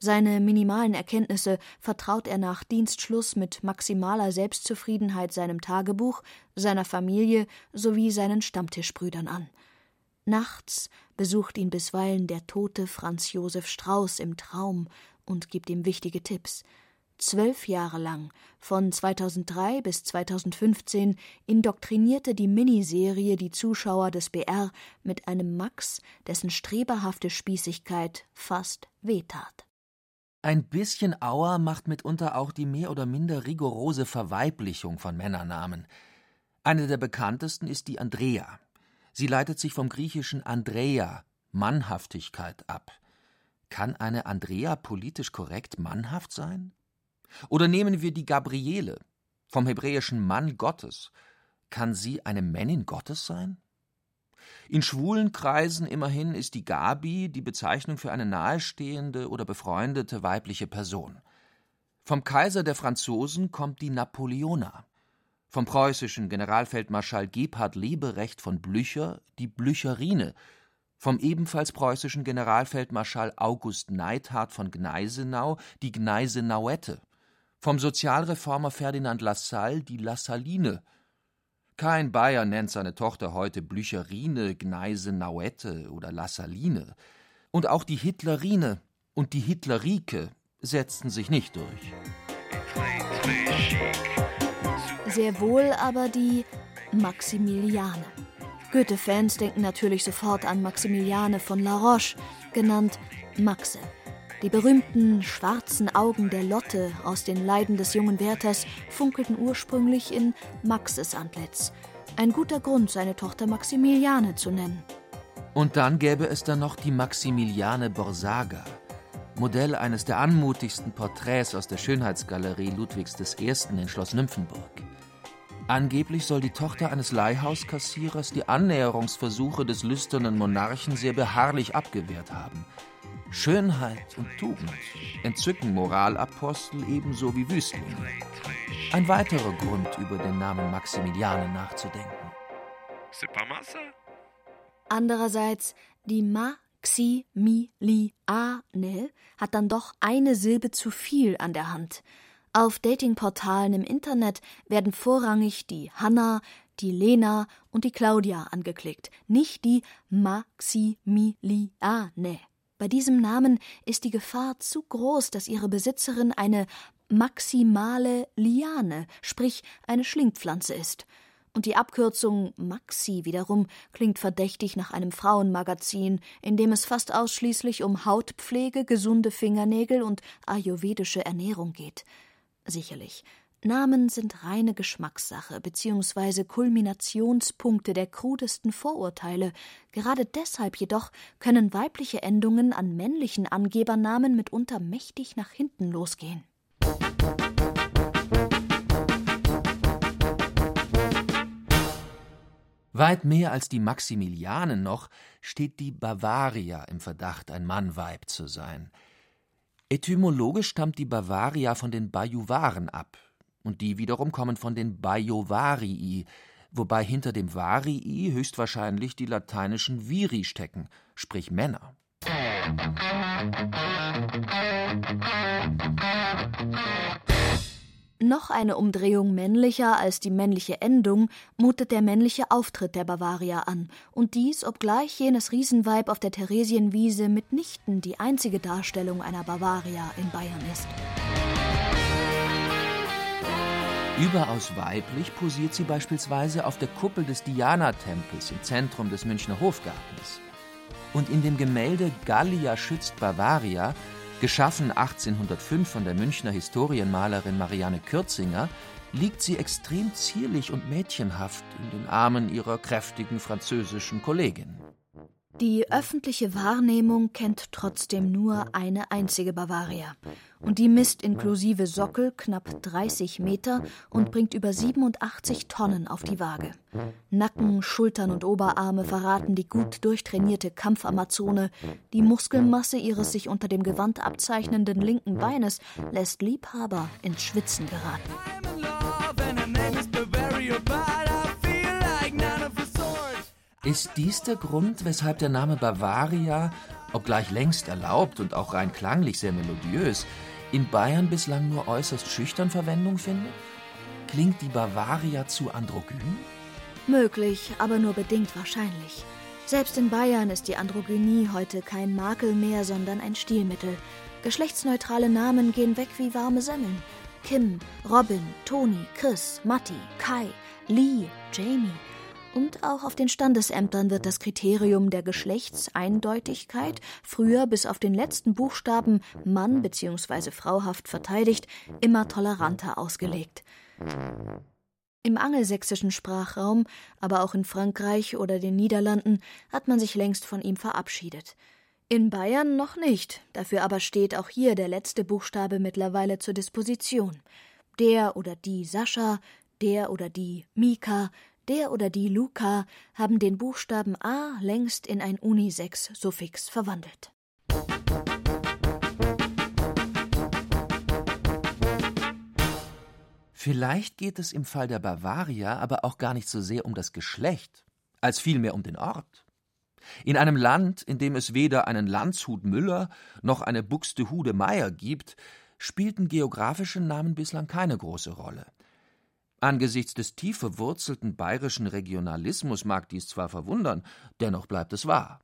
Speaker 2: Seine minimalen Erkenntnisse vertraut er nach Dienstschluss mit maximaler Selbstzufriedenheit seinem Tagebuch, seiner Familie sowie seinen Stammtischbrüdern an. Nachts besucht ihn bisweilen der tote Franz Josef Strauß im Traum und gibt ihm wichtige Tipps. Zwölf Jahre lang, von 2003 bis 2015, indoktrinierte die Miniserie die Zuschauer des BR mit einem Max, dessen streberhafte Spießigkeit fast wehtat.
Speaker 3: Ein bisschen Auer macht mitunter auch die mehr oder minder rigorose Verweiblichung von Männernamen. Eine der bekanntesten ist die Andrea. Sie leitet sich vom griechischen Andrea, Mannhaftigkeit, ab. Kann eine Andrea politisch korrekt mannhaft sein? Oder nehmen wir die Gabriele, vom hebräischen Mann Gottes. Kann sie eine Männin Gottes sein? In schwulen Kreisen immerhin ist die Gabi die Bezeichnung für eine nahestehende oder befreundete weibliche Person. Vom Kaiser der Franzosen kommt die Napoleona. Vom preußischen Generalfeldmarschall Gebhard Leberecht von Blücher die Blücherine. Vom ebenfalls preußischen Generalfeldmarschall August Neidhardt von Gneisenau die Gneisenauette. Vom Sozialreformer Ferdinand Lassalle die Lassaline. Kein Bayer nennt seine Tochter heute Blücherine, Gneisenauette oder Lassaline. Und auch die Hitlerine und die Hitlerike setzten sich nicht durch.
Speaker 2: Sehr wohl aber die Maximiliane. Goethe-Fans denken natürlich sofort an Maximiliane von La Roche, genannt Maxe. Die berühmten schwarzen Augen der Lotte aus den Leiden des jungen Werthers funkelten ursprünglich in Maxes Antlitz. Ein guter Grund, seine Tochter Maximiliane zu nennen.
Speaker 3: Und dann gäbe es da noch die Maximiliane Borsaga, Modell eines der anmutigsten Porträts aus der Schönheitsgalerie Ludwigs I. in Schloss Nymphenburg. Angeblich soll die Tochter eines Leihhauskassierers die Annäherungsversuche des lüsternen Monarchen sehr beharrlich abgewehrt haben – Schönheit und Tugend entzücken Moralapostel ebenso wie Wüstlinge. Ein weiterer Grund, über den Namen Maximiliane nachzudenken.
Speaker 2: Andererseits, die Maximiliane hat dann doch eine Silbe zu viel an der Hand. Auf Datingportalen im Internet werden vorrangig die Hanna, die Lena und die Claudia angeklickt, nicht die Maximiliane. Bei diesem Namen ist die Gefahr zu groß, dass ihre Besitzerin eine maximale Liane, sprich eine Schlingpflanze ist. Und die Abkürzung Maxi wiederum klingt verdächtig nach einem Frauenmagazin, in dem es fast ausschließlich um Hautpflege, gesunde Fingernägel und ayurvedische Ernährung geht. Sicherlich. Namen sind reine Geschmackssache bzw. Kulminationspunkte der krudesten Vorurteile. Gerade deshalb jedoch können weibliche Endungen an männlichen Angebernamen mitunter mächtig nach hinten losgehen.
Speaker 3: Weit mehr als die Maximilianen noch steht die Bavaria im Verdacht, ein Mannweib zu sein. Etymologisch stammt die Bavaria von den Bajuwaren ab, und die wiederum kommen von den Bajovarii, wobei hinter dem Varii höchstwahrscheinlich die lateinischen Viri stecken, sprich Männer.
Speaker 2: Noch eine Umdrehung männlicher als die männliche Endung mutet der männliche Auftritt der Bavaria an, und dies, obgleich jenes Riesenweib auf der Theresienwiese mitnichten die einzige Darstellung einer Bavaria in Bayern ist.
Speaker 3: Überaus weiblich posiert sie beispielsweise auf der Kuppel des Diana-Tempels im Zentrum des Münchner Hofgartens. Und in dem Gemälde Gallia schützt Bavaria, geschaffen 1805 von der Münchner Historienmalerin Marianne Kürzinger, liegt sie extrem zierlich und mädchenhaft in den Armen ihrer kräftigen französischen Kollegin.
Speaker 2: Die öffentliche Wahrnehmung kennt trotzdem nur eine einzige Bavaria. Und die misst inklusive Sockel knapp 30 Meter und bringt über 87 Tonnen auf die Waage. Nacken, Schultern und Oberarme verraten die gut durchtrainierte Kampfamazone. Die Muskelmasse ihres sich unter dem Gewand abzeichnenden linken Beines lässt Liebhaber ins Schwitzen geraten.
Speaker 3: Ist dies der Grund, weshalb der Name Bavaria, obgleich längst erlaubt und auch rein klanglich sehr melodiös, in Bayern bislang nur äußerst schüchtern Verwendung findet? Klingt die Bavaria zu androgyn?
Speaker 2: Möglich, aber nur bedingt wahrscheinlich. Selbst in Bayern ist die Androgynie heute kein Makel mehr, sondern ein Stilmittel. Geschlechtsneutrale Namen gehen weg wie warme Semmeln. Kim, Robin, Toni, Chris, Matti, Kai, Lee, Jamie – und auch auf den Standesämtern wird das Kriterium der Geschlechtseindeutigkeit, früher bis auf den letzten Buchstaben Mann bzw. Frauhaft verteidigt, immer toleranter ausgelegt. Im angelsächsischen Sprachraum, aber auch in Frankreich oder den Niederlanden hat man sich längst von ihm verabschiedet. In Bayern noch nicht, dafür aber steht auch hier der letzte Buchstabe mittlerweile zur Disposition. Der oder die Sascha, der oder die Mika, der oder die Luca haben den Buchstaben A längst in ein Unisex-Suffix verwandelt.
Speaker 3: Vielleicht geht es im Fall der Bavaria aber auch gar nicht so sehr um das Geschlecht, als vielmehr um den Ort. In einem Land, in dem es weder einen Landshut Müller noch eine Buxtehude Meier gibt, spielten geografische Namen bislang keine große Rolle. Angesichts des tief verwurzelten bayerischen Regionalismus mag dies zwar verwundern, dennoch bleibt es wahr.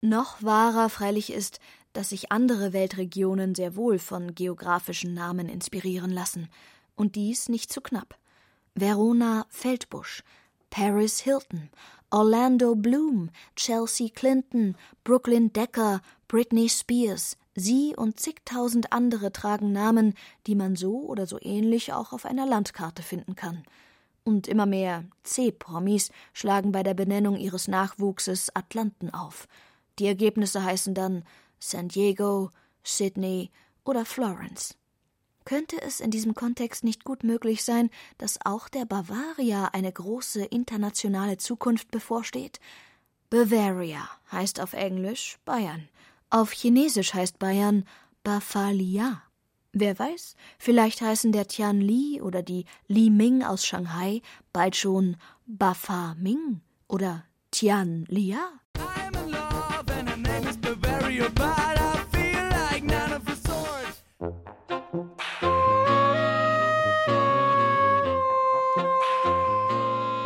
Speaker 2: Noch wahrer freilich ist, dass sich andere Weltregionen sehr wohl von geografischen Namen inspirieren lassen, und dies nicht zu knapp. Verona Feldbusch, Paris Hilton, Orlando Bloom, Chelsea Clinton, Brooklyn Decker, Britney Spears, Sie und zigtausend andere tragen Namen, die man so oder so ähnlich auch auf einer Landkarte finden kann. Und immer mehr C-Promis schlagen bei der Benennung ihres Nachwuchses Atlanten auf. Die Ergebnisse heißen dann San Diego, Sydney oder Florence. Könnte es in diesem Kontext nicht gut möglich sein, dass auch der Bavaria eine große internationale Zukunft bevorsteht? Bavaria heißt auf Englisch Bayern. Auf Chinesisch heißt Bayern Bafalia. Wer weiß, vielleicht heißen der Tian Li oder die Li Ming aus Shanghai bald schon Bafa Ming oder Tian Lia.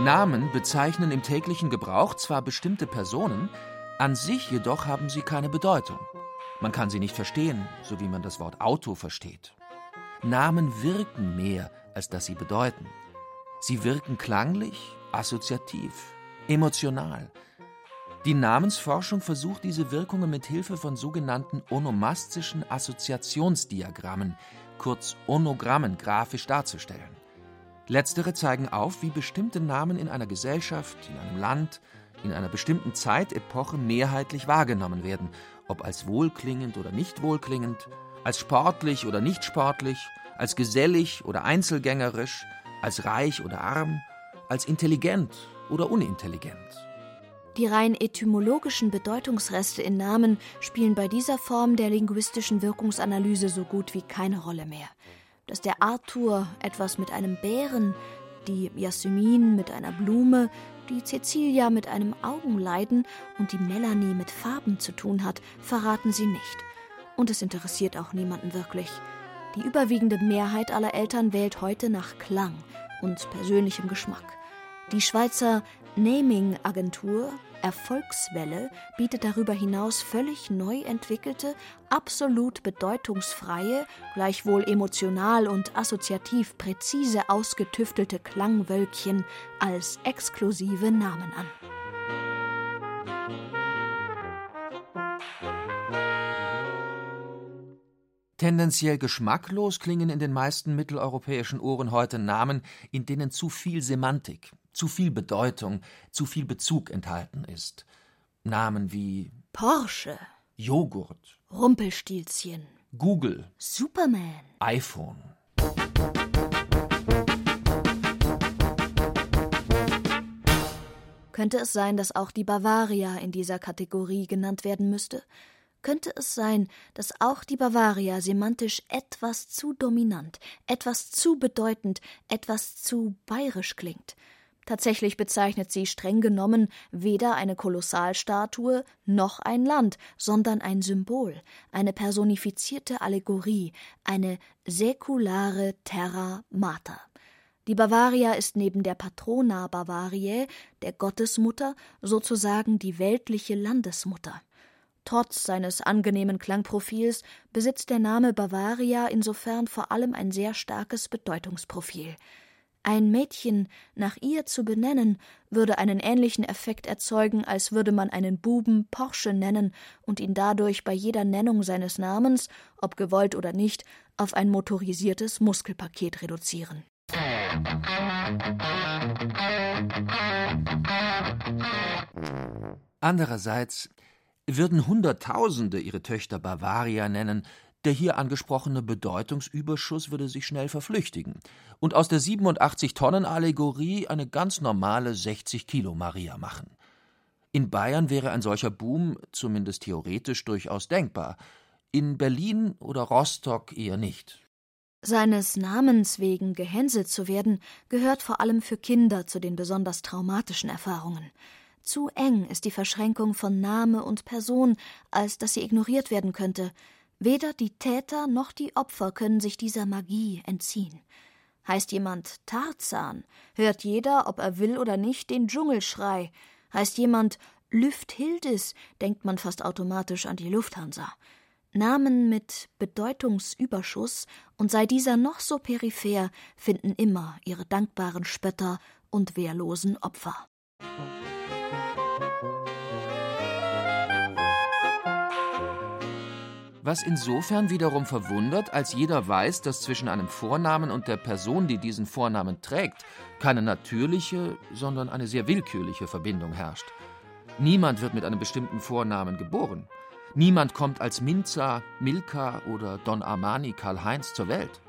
Speaker 3: Namen bezeichnen im täglichen Gebrauch zwar bestimmte Personen, an sich jedoch haben sie keine Bedeutung. Man kann sie nicht verstehen, so wie man das Wort Auto versteht. Namen wirken mehr, als dass sie bedeuten. Sie wirken klanglich, assoziativ, emotional. Die Namensforschung versucht diese Wirkungen mit Hilfe von sogenannten onomastischen Assoziationsdiagrammen, kurz Onogrammen, grafisch darzustellen. Letztere zeigen auf, wie bestimmte Namen in einer Gesellschaft, in einem Land, in einer bestimmten Zeitepoche mehrheitlich wahrgenommen werden, ob als wohlklingend oder nicht wohlklingend, als sportlich oder nicht sportlich, als gesellig oder einzelgängerisch, als reich oder arm, als intelligent oder unintelligent.
Speaker 2: Die rein etymologischen Bedeutungsreste in Namen spielen bei dieser Form der linguistischen Wirkungsanalyse so gut wie keine Rolle mehr. Dass der Arthur etwas mit einem Bären, die Jasmin mit einer Blume, die Cecilia mit einem Augenleiden und die Melanie mit Farben zu tun hat, verraten sie nicht. Und es interessiert auch niemanden wirklich. Die überwiegende Mehrheit aller Eltern wählt heute nach Klang und persönlichem Geschmack. Die Schweizer Naming-Agentur Erfolgswelle bietet darüber hinaus völlig neu entwickelte, absolut bedeutungsfreie, gleichwohl emotional und assoziativ präzise ausgetüftelte Klangwölkchen als exklusive Namen an.
Speaker 3: Tendenziell geschmacklos klingen in den meisten mitteleuropäischen Ohren heute Namen, in denen zu viel Semantik, zu viel Bedeutung, zu viel Bezug enthalten ist. Namen wie
Speaker 2: Porsche,
Speaker 3: Joghurt,
Speaker 2: Rumpelstilzchen,
Speaker 3: Google,
Speaker 2: Superman,
Speaker 3: iPhone.
Speaker 2: Könnte es sein, dass auch die Bavaria in dieser Kategorie genannt werden müsste? Könnte es sein, dass auch die Bavaria semantisch etwas zu dominant, etwas zu bedeutend, etwas zu bayerisch klingt? Tatsächlich bezeichnet sie streng genommen weder eine Kolossalstatue noch ein Land, sondern ein Symbol, eine personifizierte Allegorie, eine säkulare Terra Mater. Die Bavaria ist neben der Patrona Bavariae, der Gottesmutter, sozusagen die weltliche Landesmutter. Trotz seines angenehmen Klangprofils besitzt der Name Bavaria insofern vor allem ein sehr starkes Bedeutungsprofil. Ein Mädchen nach ihr zu benennen, würde einen ähnlichen Effekt erzeugen, als würde man einen Buben Porsche nennen und ihn dadurch bei jeder Nennung seines Namens, ob gewollt oder nicht, auf ein motorisiertes Muskelpaket reduzieren.
Speaker 3: Andererseits würden Hunderttausende ihre Töchter Bavaria nennen, der hier angesprochene Bedeutungsüberschuss würde sich schnell verflüchtigen und aus der 87-Tonnen-Allegorie eine ganz normale 60-Kilo-Maria machen. In Bayern wäre ein solcher Boom, zumindest theoretisch, durchaus denkbar, in Berlin oder Rostock eher nicht.
Speaker 2: Seines Namens wegen gehänselt zu werden, gehört vor allem für Kinder zu den besonders traumatischen Erfahrungen. Zu eng ist die Verschränkung von Name und Person, als dass sie ignoriert werden könnte. Weder die Täter noch die Opfer können sich dieser Magie entziehen. Heißt jemand Tarzan, hört jeder, ob er will oder nicht, den Dschungelschrei. Heißt jemand Lüfthildis, denkt man fast automatisch an die Lufthansa. Namen mit Bedeutungsüberschuss, und sei dieser noch so peripher, finden immer ihre dankbaren Spötter und wehrlosen Opfer.
Speaker 3: Was insofern wiederum verwundert, als jeder weiß, dass zwischen einem Vornamen und der Person, die diesen Vornamen trägt, keine natürliche, sondern eine sehr willkürliche Verbindung herrscht. Niemand wird mit einem bestimmten Vornamen geboren. Niemand kommt als Minza, Milka oder Don Armani Karl-Heinz zur Welt.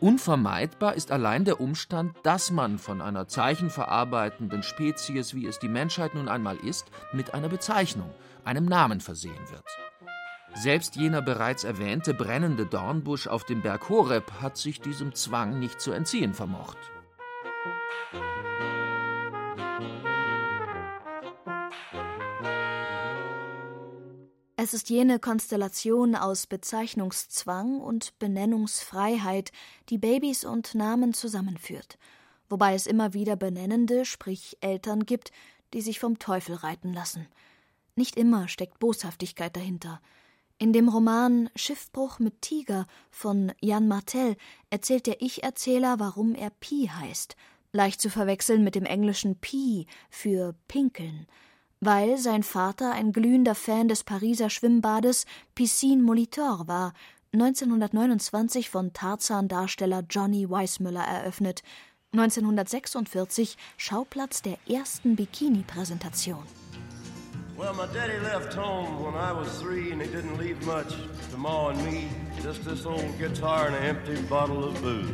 Speaker 3: Unvermeidbar ist allein der Umstand, dass man von einer zeichenverarbeitenden Spezies, wie es die Menschheit nun einmal ist, mit einer Bezeichnung, einem Namen versehen wird. Selbst jener bereits erwähnte brennende Dornbusch auf dem Berg Horeb hat sich diesem Zwang nicht zu entziehen vermocht.
Speaker 2: Es ist jene Konstellation aus Bezeichnungszwang und Benennungsfreiheit, die Babys und Namen zusammenführt, wobei es immer wieder Benennende, sprich Eltern gibt, die sich vom Teufel reiten lassen. Nicht immer steckt Boshaftigkeit dahinter. In dem Roman Schiffbruch mit Tiger von Jan Martel erzählt der Ich-Erzähler, warum er Pi heißt, leicht zu verwechseln mit dem englischen Pi für Pinkeln, weil sein Vater ein glühender Fan des Pariser Schwimmbades Piscine Molitor war, 1929 von Tarzan-Darsteller Johnny Weissmuller eröffnet, 1946 Schauplatz der ersten Bikini-Präsentation.
Speaker 6: Well, my daddy left home when I was three, and he didn't leave much to Ma and me. Just this old guitar and an empty bottle of booze.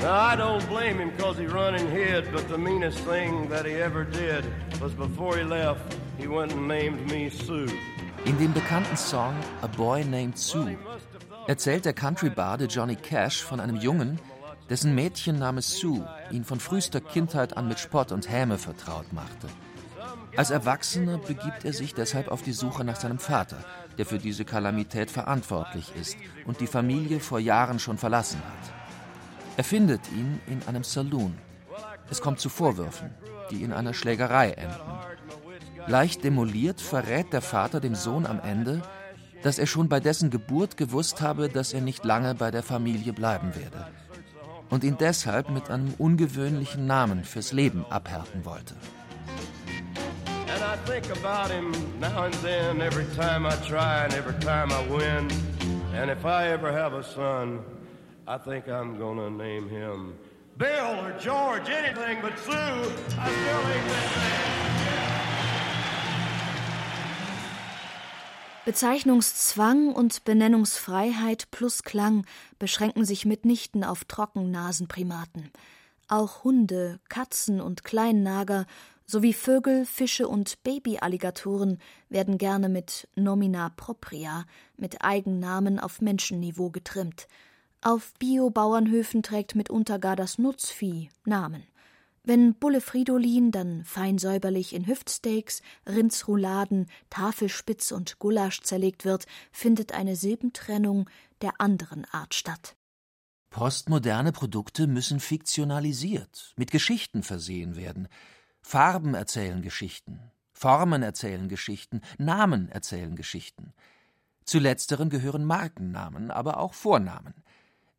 Speaker 6: Now, I don't blame him because he run and hid, but the meanest thing that he ever did was before he left, he went and named me Sue.
Speaker 3: In dem bekannten Song A Boy Named Sue erzählt der Country-Bade Johnny Cash von einem Jungen, dessen Mädchen namens Sue ihn von frühester Kindheit an mit Spott und Häme vertraut machte. Als Erwachsener begibt er sich deshalb auf die Suche nach seinem Vater, der für diese Kalamität verantwortlich ist und die Familie vor Jahren schon verlassen hat. Er findet ihn in einem Saloon. Es kommt zu Vorwürfen, die in einer Schlägerei enden. Leicht demoliert verrät der Vater dem Sohn am Ende, dass er schon bei dessen Geburt gewusst habe, dass er nicht lange bei der Familie bleiben werde und ihn deshalb mit einem ungewöhnlichen Namen fürs Leben abhärten wollte.
Speaker 6: I think about him now and then, every time I try and every time I win. And if I ever have a son, I think I'm gonna name him Bill or George, anything but Sue. I still ain't that.
Speaker 2: Bezeichnungszwang und Benennungsfreiheit plus Klang beschränken sich mitnichten auf Trockennasenprimaten. Auch Hunde, Katzen und Kleinnager sowie Vögel, Fische und Babyalligatoren werden gerne mit Nomina propria, mit Eigennamen auf Menschenniveau getrimmt. Auf Biobauernhöfen trägt mitunter gar das Nutzvieh Namen. Wenn Bulle Fridolin dann fein säuberlich in Hüftsteaks, Rindsrouladen, Tafelspitz und Gulasch zerlegt wird, findet eine Silbentrennung der anderen Art statt.
Speaker 3: Postmoderne Produkte müssen fiktionalisiert, mit Geschichten versehen werden. Farben erzählen Geschichten, Formen erzählen Geschichten, Namen erzählen Geschichten. Zu letzteren gehören Markennamen, aber auch Vornamen.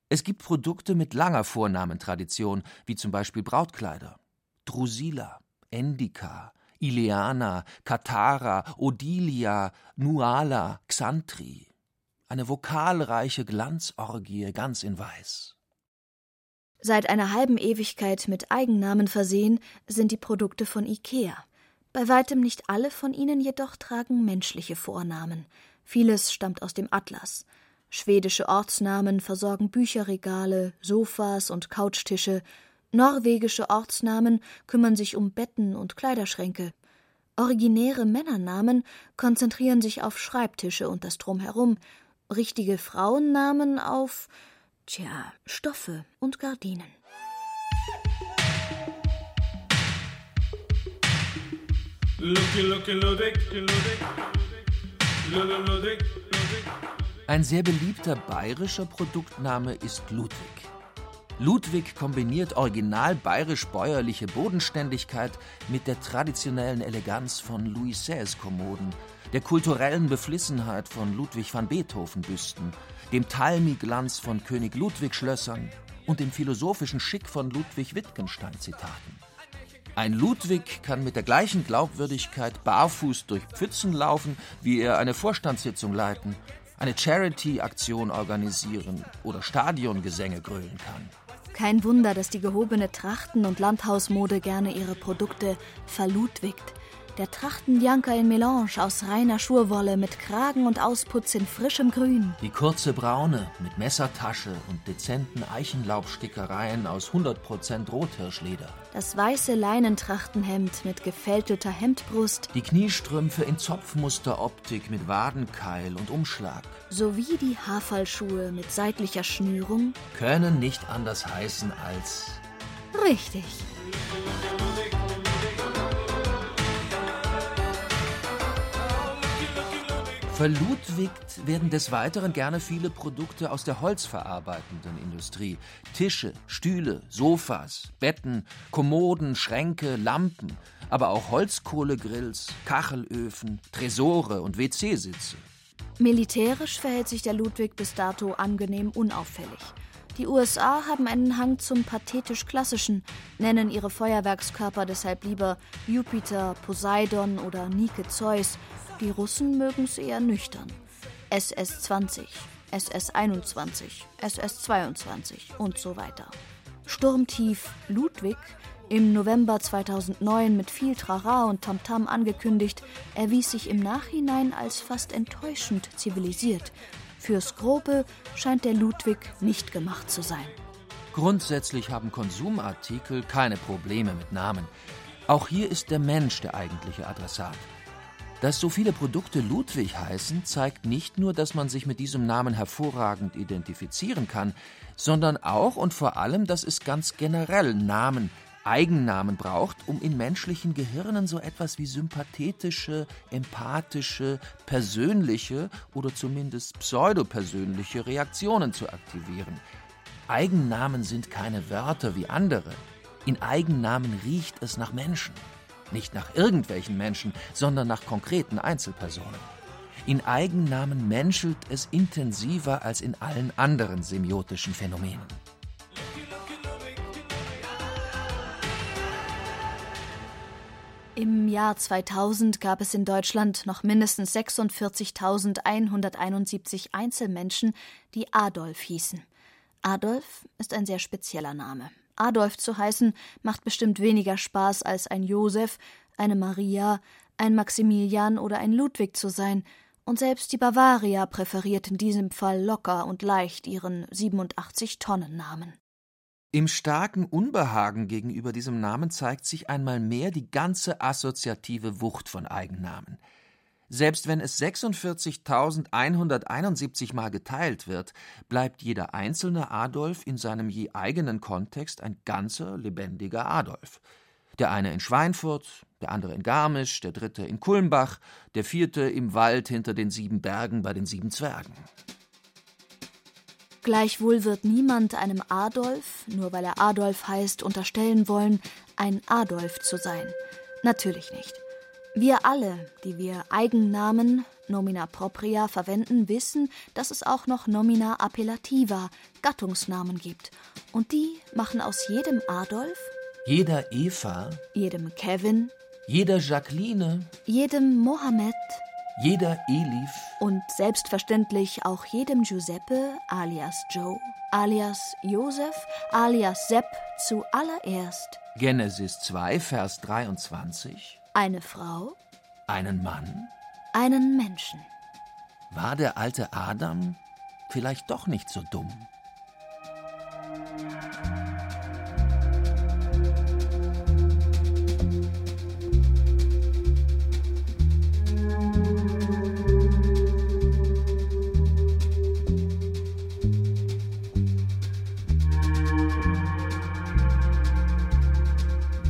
Speaker 3: Es gibt Produkte mit langer Vornamentradition, wie zum Beispiel Brautkleider. Drusilla, Endika, Ileana, Katara, Odilia, Nuala, Xantri. Eine vokalreiche Glanzorgie ganz in Weiß.
Speaker 2: Seit einer halben Ewigkeit mit Eigennamen versehen sind die Produkte von IKEA. Bei weitem nicht alle von ihnen jedoch tragen menschliche Vornamen. Vieles stammt aus dem Atlas. Schwedische Ortsnamen versorgen Bücherregale, Sofas und Couchtische. Norwegische Ortsnamen kümmern sich um Betten und Kleiderschränke. Originäre Männernamen konzentrieren sich auf Schreibtische und das Drumherum. Richtige Frauennamen auf Tja, Stoffe und Gardinen.
Speaker 3: Ein sehr beliebter bayerischer Produktname ist Ludwig. Ludwig kombiniert original bayerisch-bäuerliche Bodenständigkeit mit der traditionellen Eleganz von Louis XVI-Kommoden, der kulturellen Beflissenheit von Ludwig van Beethoven-Büsten, dem Talmi-Glanz von König Ludwig-Schlössern und dem philosophischen Schick von Ludwig Wittgenstein-Zitaten. Ein Ludwig kann mit der gleichen Glaubwürdigkeit barfuß durch Pfützen laufen, wie er eine Vorstandssitzung leiten, eine Charity-Aktion organisieren oder Stadiongesänge grölen kann.
Speaker 2: Kein Wunder, dass die gehobene Trachten- und Landhausmode gerne ihre Produkte verludwigt. Der Trachtenjanker in Melange aus reiner Schurwolle mit Kragen und Ausputz in frischem Grün.
Speaker 3: Die kurze Braune mit Messertasche und dezenten Eichenlaubstickereien aus 100% Rothirschleder.
Speaker 2: Das weiße Leinentrachtenhemd mit gefältelter Hemdbrust.
Speaker 3: Die Kniestrümpfe in Zopfmusteroptik mit Wadenkeil und Umschlag.
Speaker 2: Sowie die Haferlschuhe mit seitlicher Schnürung.
Speaker 3: Können nicht anders heißen als.
Speaker 2: Richtig.
Speaker 3: Verludwigt werden des Weiteren gerne viele Produkte aus der holzverarbeitenden Industrie. Tische, Stühle, Sofas, Betten, Kommoden, Schränke, Lampen, aber auch Holzkohlegrills, Kachelöfen, Tresore und WC-Sitze.
Speaker 2: Militärisch verhält sich der Ludwig bis dato angenehm unauffällig. Die USA haben einen Hang zum pathetisch Klassischen, nennen ihre Feuerwerkskörper deshalb lieber Jupiter, Poseidon oder Nike Zeus die Russen mögen's eher nüchtern. SS-20, SS-21, SS-22 und so weiter. Sturmtief Ludwig, im November 2009 mit viel Trara und Tamtam angekündigt, erwies sich im Nachhinein als fast enttäuschend zivilisiert. Fürs Grobe scheint der Ludwig nicht gemacht zu sein.
Speaker 3: Grundsätzlich haben Konsumartikel keine Probleme mit Namen. Auch hier ist der Mensch der eigentliche Adressat. Dass so viele Produkte Ludwig heißen, zeigt nicht nur, dass man sich mit diesem Namen hervorragend identifizieren kann, sondern auch und vor allem, dass es ganz generell Namen, Eigennamen braucht, um in menschlichen Gehirnen so etwas wie sympathetische, empathische, persönliche oder zumindest pseudopersönliche Reaktionen zu aktivieren. Eigennamen sind keine Wörter wie andere. In Eigennamen riecht es nach Menschen. Nicht nach irgendwelchen Menschen, sondern nach konkreten Einzelpersonen. In Eigennamen menschelt es intensiver als in allen anderen semiotischen Phänomenen.
Speaker 2: Im Jahr 2000 gab es in Deutschland noch mindestens 46.171 Einzelmenschen, die Adolf hießen. Adolf ist ein sehr spezieller Name. Adolf zu heißen macht bestimmt weniger Spaß als ein Josef, eine Maria, ein Maximilian oder ein Ludwig zu sein, und selbst die Bavaria präferiert in diesem Fall locker und leicht ihren 87 Tonnen Namen.
Speaker 3: Im starken Unbehagen gegenüber diesem Namen zeigt sich einmal mehr die ganze assoziative Wucht von Eigennamen. Selbst wenn es 46.171 Mal geteilt wird, bleibt jeder einzelne Adolf in seinem je eigenen Kontext ein ganzer, lebendiger Adolf. Der eine in Schweinfurt, der andere in Garmisch, der dritte in Kulmbach, der vierte im Wald hinter den sieben Bergen bei den sieben Zwergen.
Speaker 2: Gleichwohl wird niemand einem Adolf, nur weil er Adolf heißt, unterstellen wollen, ein Adolf zu sein. Natürlich nicht. Wir alle, die wir Eigennamen, Nomina propria, verwenden, wissen, dass es auch noch Nomina appellativa, Gattungsnamen gibt. Und die machen aus jedem Adolf,
Speaker 3: jeder Eva,
Speaker 2: jedem Kevin,
Speaker 3: jeder Jacqueline,
Speaker 2: jedem Mohammed,
Speaker 3: jeder Elif
Speaker 2: und selbstverständlich auch jedem Giuseppe alias Joe, alias Josef, alias Sepp zuallererst.
Speaker 3: Genesis 2, Vers 23
Speaker 2: eine Frau?
Speaker 3: Einen Mann?
Speaker 2: Einen Menschen.
Speaker 3: War der alte Adam vielleicht doch nicht so dumm?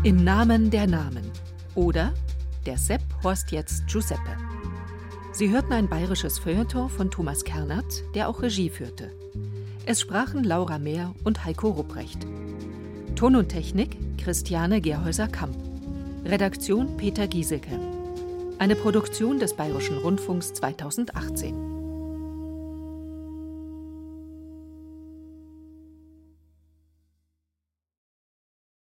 Speaker 4: Im Namen der Namen. Oder Der Sepp horst jetzt Giuseppe. Sie hörten ein bayerisches Feuilleton von Thomas Kernert, der auch Regie führte. Es sprachen Laura Mehr und Heiko Rupprecht. Ton und Technik Christiane Gerhäuser-Kamp. Redaktion Peter Giesecke. Eine Produktion des Bayerischen Rundfunks 2018.